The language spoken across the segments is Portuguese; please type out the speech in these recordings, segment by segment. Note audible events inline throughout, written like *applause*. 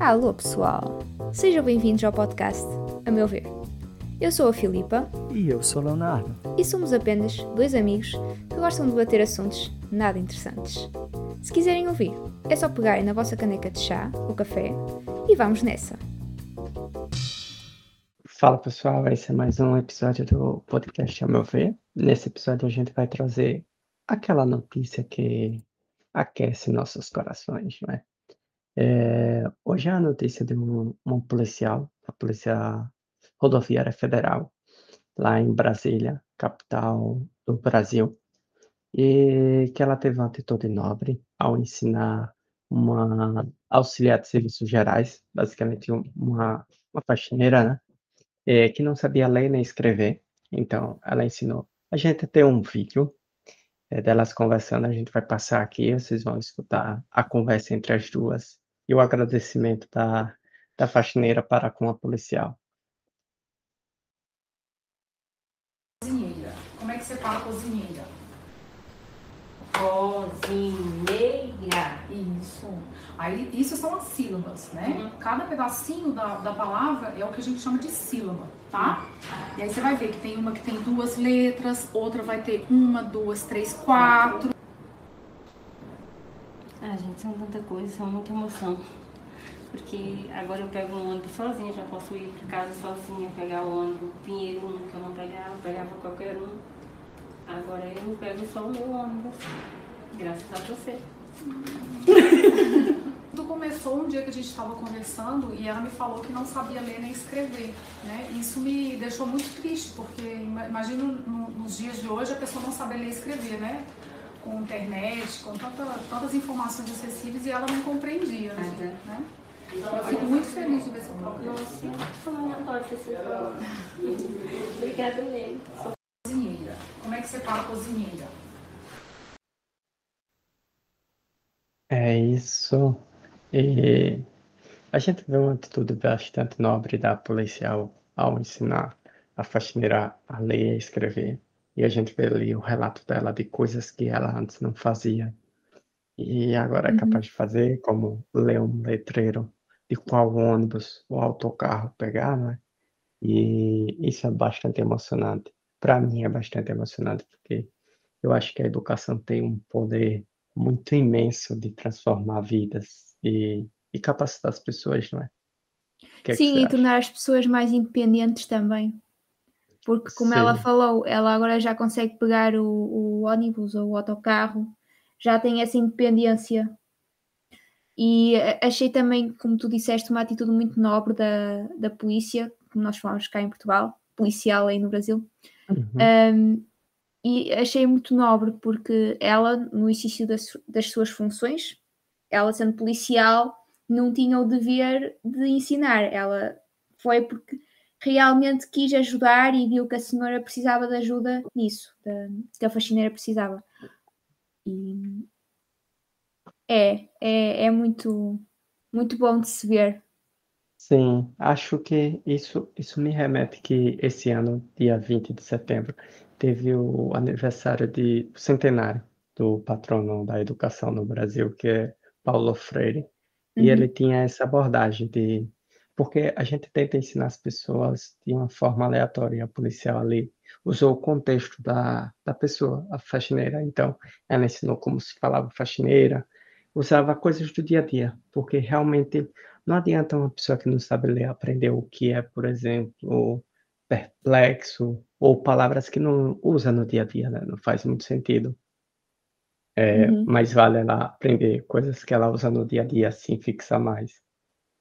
Alô pessoal, sejam bem-vindos ao podcast A Meu Ver. Eu sou a Filipa E eu sou o Leonardo. e somos apenas dois amigos que gostam de debater assuntos nada interessantes. Se quiserem ouvir, é só pegarem na vossa caneca de chá ou café e vamos nessa. Fala pessoal, esse é mais um episódio do podcast A Meu Ver. Nesse episódio a gente vai trazer aquela notícia que aquece nossos corações, não é? É, hoje é a notícia de um, um policial, a Polícia Rodoviária Federal, lá em Brasília, capital do Brasil, e que ela teve uma atitude nobre ao ensinar uma auxiliar de serviços gerais, basicamente um- uma, uma faxineira, né? eh, que não sabia ler nem escrever. Então, ela ensinou a gente a ter um vídeo eh, delas conversando. A gente vai passar aqui, vocês vão escutar a conversa entre as duas e o agradecimento da, da faxineira para com a policial. Cozinheira. Como é que você fala cozinheira? Cozinheira. Isso. Aí, isso são as sílabas, né? Uhum. Cada pedacinho da, da palavra é o que a gente chama de sílaba, tá? E aí você vai ver que tem uma que tem duas letras, outra vai ter uma, duas, três, quatro. Ah, gente, são tanta coisa, são muita emoção. Porque agora eu pego um ônibus sozinha, já posso ir para casa sozinha, pegar o ônibus Pinheiro 1, que eu não pegava, pegava qualquer um. Agora eu pego só o meu ônibus. Graças a você. Tudo começou um dia que a gente estava conversando e ela me falou que não sabia ler nem escrever, né? Isso me deixou muito triste, porque ima- imagino no- nos dias de hoje a pessoa não saber ler e escrever, né? Com internet, com tanta- tantas informações acessíveis e ela não compreendia, né? Uhum. né? Eu fico muito feliz de ver seu próprio Nossa, eu adoro esse Obrigada mesmo. cozinheira. Como é que você fala cozinheira? É isso. E a gente vê uma atitude bastante nobre da policial ao ensinar a faxineira a ler e a escrever. E a gente vê ali o relato dela de coisas que ela antes não fazia. E agora é Uhum. capaz de fazer, como ler um letreiro de qual ônibus ou autocarro pegar, né? E isso é bastante emocionante. Para mim é bastante emocionante, porque eu acho que a educação tem um poder muito imenso de transformar vidas e, e capacitar as pessoas, não é? O que é que Sim, você e acha? tornar as pessoas mais independentes também. Porque, como ela Sim. falou, ela agora já consegue pegar o, o ônibus ou o autocarro, já tem essa independência. E eh, achei também, como tu disseste, uma atitude muito nobre da, da polícia, como nós falamos cá em Portugal, policial aí no Brasil. Uhum. Um, e achei muito nobre porque ela, no exercício das, das suas funções, ela sendo policial, não tinha o dever de ensinar. Ela foi porque realmente quis ajudar e viu que a senhora precisava de ajuda nisso, da- que a faxineira precisava. E é, é, é muito, muito bom de se ver. Sim, acho que isso, isso me remete que esse ano, dia 20 de setembro, teve o aniversário de o centenário do patrono da educação no Brasil, que é Paulo Freire. E Uhum. ele tinha essa abordagem de... Porque a gente tenta ensinar as pessoas de uma forma aleatória, a policial ali usou o contexto da, da pessoa, a faxineira. Então, ela ensinou como se falava faxineira, usava coisas do dia a dia, porque realmente não adianta uma pessoa que não sabe ler aprender o que é, por exemplo, perplexo, ou palavras que não usa no dia a dia, né? Não faz muito sentido. É, Uhum. mais vale ela aprender coisas que ela usa no dia a dia, assim fixa mais.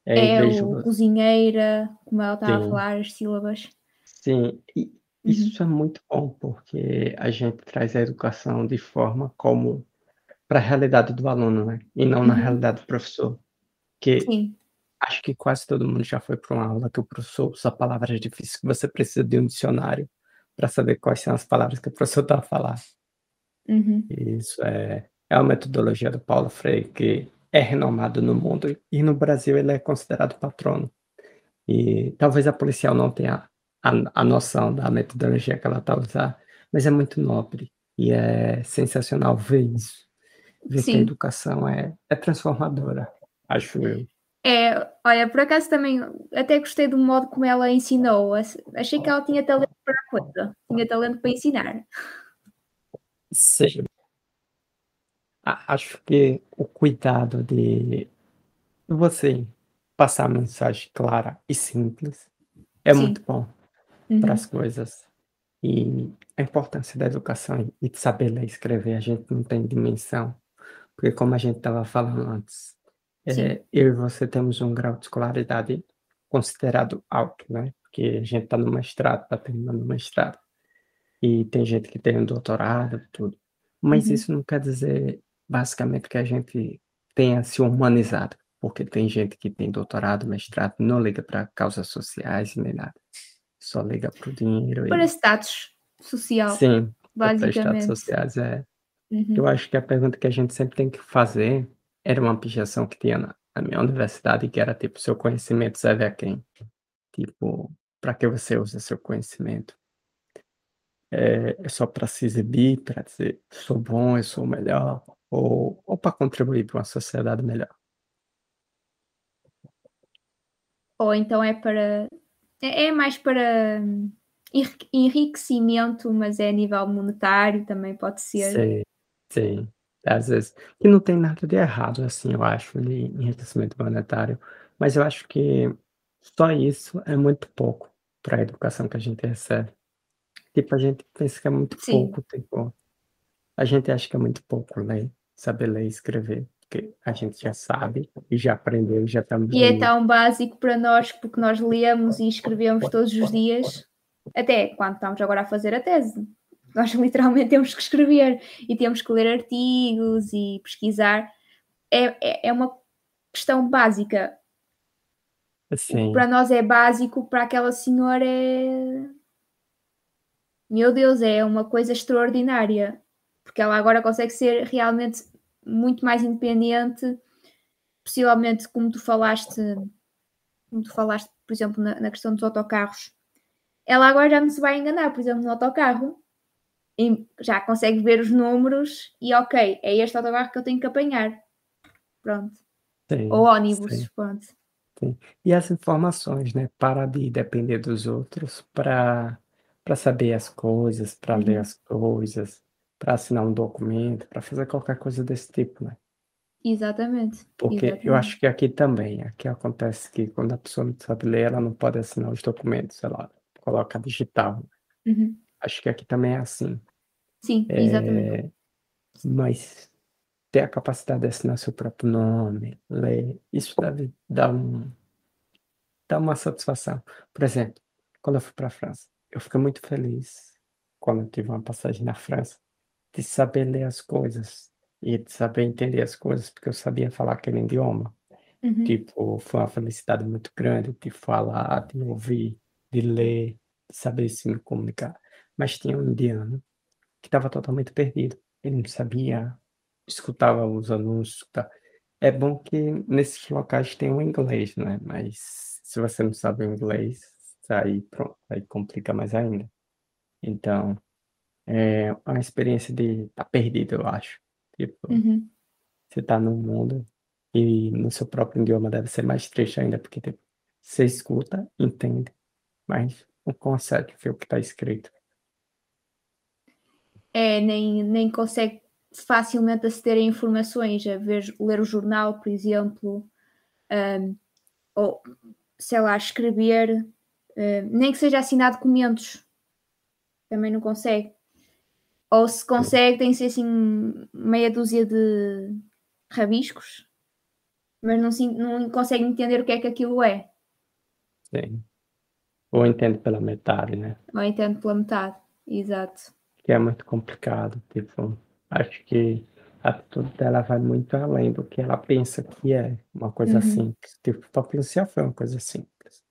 É, É o cozinheira, como ela estava a Sim. falar, as sílabas. Sim, e isso é muito bom, porque a gente traz a educação de forma como para a realidade do aluno, né? E não na Uhum. realidade do professor. Que Sim, Acho que quase todo mundo já foi para uma aula que o professor usa palavras difíceis que você precisa de um dicionário para saber quais são as palavras que o professor está a falar. uhum. Isso é, é uma metodologia do Paulo Freire que é renomado no mundo e no Brasil ele é considerado patrono. E talvez a policial não tenha a, a noção da metodologia que ela está usar, mas é muito nobre e é sensacional ver isso. Ver que a Sim. educação é, é transformadora, acho eu. É, olha, por acaso também até gostei do modo como ela ensinou. Achei que ela tinha talento para a coisa, tinha talento para ensinar. Sim. Acho que o cuidado de você passar a mensagem clara e simples é Sim. muito bom Uhum. para as coisas. E a importância da educação e de saber ler e escrever, a gente não tem dimensão, porque como a gente estava falando antes, é, eu e você temos um grau de escolaridade considerado alto, né? Porque a gente está no mestrado, está terminando o mestrado. E tem gente que tem um doutorado, tudo. Mas Uhum. isso não quer dizer, basicamente, que a gente tenha se humanizado, porque tem gente que tem doutorado, mestrado, não liga para causas sociais nem nada. Só liga para o dinheiro Para e status social, sim, para status basicamente. sociais é. Uhum. Eu acho que a pergunta que a gente sempre tem que fazer era uma objeção que tinha na, na minha universidade, que era tipo, seu conhecimento serve a quem? Tipo, para que você usa seu conhecimento? É, é só para se exibir, para dizer, sou bom, eu sou o melhor, ou, ou para contribuir para uma sociedade melhor? Ou então é para. É, é mais para enrique- enriquecimento, mas é a nível monetário, também pode ser. Sim, sim. Às vezes, que não tem nada de errado, assim, eu acho, de enriquecimento monetário, mas eu acho que só isso é muito pouco para a educação que a gente recebe. Tipo, a gente pensa que é muito Sim. pouco, tipo, a gente acha que é muito pouco ler, saber ler e escrever, porque a gente já sabe e já aprendeu, já está E é tão básico para nós, porque nós lemos e escrevemos todos os dias, até quando estamos agora a fazer a tese. Nós *laughs* literalmente temos que escrever e temos que ler artigos e pesquisar. É, é, é uma questão básica. Assim, Para nós é básico, para aquela senhora é. Meu Deus, é uma coisa extraordinária. Porque ela agora consegue ser realmente muito mais independente, possivelmente, como tu falaste, como tu falaste, por exemplo, na, na questão dos autocarros. Ela agora já não se vai enganar, por exemplo, no autocarro. Já consegue ver os números e ok, é este autocarro que eu tenho que apanhar. Pronto. sim, Ou ônibus, sim. pronto. E as informações, né? Para de depender dos outros para para saber as coisas, para ler Uhum. as coisas, para assinar um documento, para fazer qualquer coisa desse tipo, né? Exatamente. Porque eu exatamente. acho que aqui também, aqui acontece que quando a pessoa não sabe ler, ela não pode assinar os documentos, sei lá, coloca digital. Uhum. Acho que aqui também é assim. Sim, exatamente. É, mas ter a capacidade de assinar seu próprio nome, ler, isso deve dar um, dar uma satisfação. Por exemplo, quando eu fui para a França, eu fiquei muito feliz quando eu tive uma passagem na França, de saber ler as coisas e de saber entender as coisas, porque eu sabia falar aquele idioma. Uhum. Tipo, foi uma felicidade muito grande de falar, de ouvir, de ler, de saber se me comunicar. Mas tinha um indiano que estava totalmente perdido. Ele não sabia, escutava os anúncios. escuta- É bom que nesses locais tem o inglês, né? Mas se você não sabe o inglês, aí pronto, aí complica mais ainda. Então, é uma experiência de estar perdido, eu acho. Tipo, Uhum. você tá no mundo e no seu próprio idioma deve ser mais triste ainda, porque tipo, você escuta, entende, mas não consegue ver o que está escrito. É, nem, nem consegue facilmente aceder a informações, a ver, ler o jornal, por exemplo, ou sei lá, escrever, nem que seja assinar documentos, também não consegue. Ou se consegue, tem que ser assim meia dúzia de rabiscos, mas não, se- não consegue entender o que é que aquilo é, Sim. Ou entende pela metade, né? ou entende pela metade. Exato. Que é muito complicado. Tipo, acho que a atitude dela vai muito além do que ela pensa que é uma coisa Uhum. simples. Tipo, para policial foi uma coisa simples.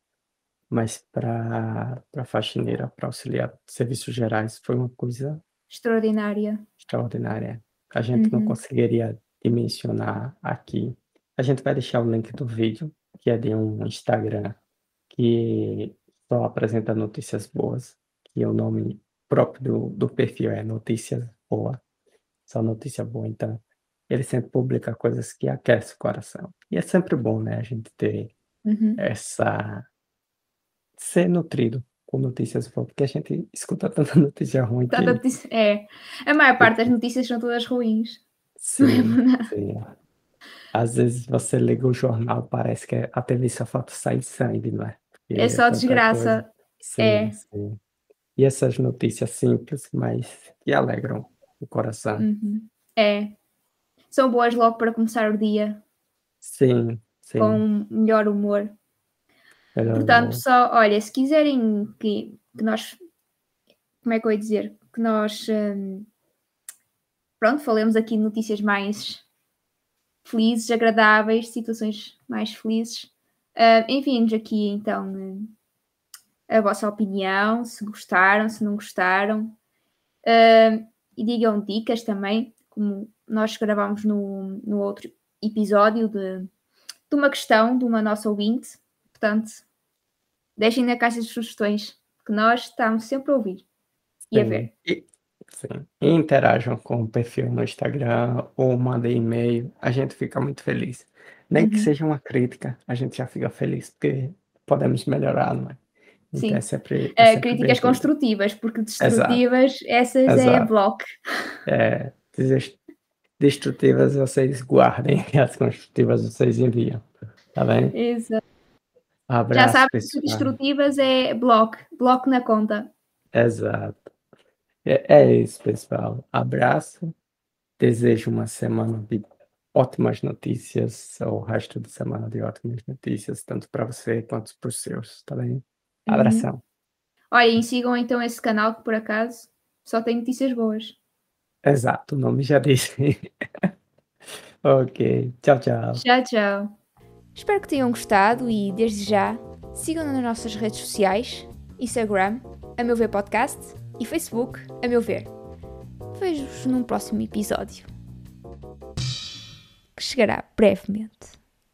Mas para para faxineira, para auxiliar de serviços gerais, foi uma coisa Extraordinária. extraordinária. A gente não Uhum. conseguiria dimensionar aqui. A gente vai deixar o link do vídeo, que é de um Instagram que só apresenta notícias boas, que o nome próprio do, do perfil é Notícias Boa, só notícia boa. Então, ele sempre publica coisas que aquecem o coração. E é sempre bom, né, a gente ter Uhum. essa ser nutrido com notícias boas, porque a gente escuta *laughs* tanta notícia ruim que Tanta notícia- É. A maior parte das notícias são todas ruins. sim, sim. Às vezes você liga o jornal, parece que a TV só falta sair sangue, não é? Porque É só desgraça. Sim, É. sim. E essas notícias simples, mas que alegram o coração. Uhum. É. São boas logo para começar o dia Sim, sim. com melhor humor. Melhor Portanto, pessoal, olha, se quiserem que, que nós, como é que eu ia dizer? Que nós, hum, pronto, falemos aqui de notícias mais felizes, agradáveis, situações mais felizes. Uh, Enviem-nos aqui então hum, a vossa opinião, se gostaram, se não gostaram. Uh, e digam dicas também, como nós gravámos no, no outro episódio de, de uma questão de uma nossa ouvinte. Portanto, deixem na caixa de sugestões, que nós estamos sempre a ouvir e a ver. E, sim. E interajam com o perfil no Instagram ou mandem e-mail. A gente fica muito feliz. Nem que Uhum. seja uma crítica, a gente já fica feliz, porque podemos melhorar, não é? Então Sim. é sempre, é Uh, sempre críticas bem-vindo. construtivas, porque destrutivas, essas é Exato. bloco. É, deses- destrutivas vocês guardem *laughs* e as construtivas vocês enviam. Tá bem? Exato. Já Abraço, que pessoal. destrutivas é bloco, bloco na conta. Exato. É, é isso, pessoal. Abraço. Desejo uma semana de ótimas notícias, ou o resto de semana de ótimas notícias, tanto para você quanto para os seus, tá bem? Abração. Olhem, sigam então esse canal que por acaso só tem notícias boas. Exato, o nome já disse. *laughs* ok, tchau, tchau. Tchau, tchau. Espero que tenham gostado e, desde já, sigam-nos nas nossas redes sociais: Instagram, a meu ver podcast e Facebook, a meu ver. Vejo-vos num próximo episódio. Que chegará brevemente.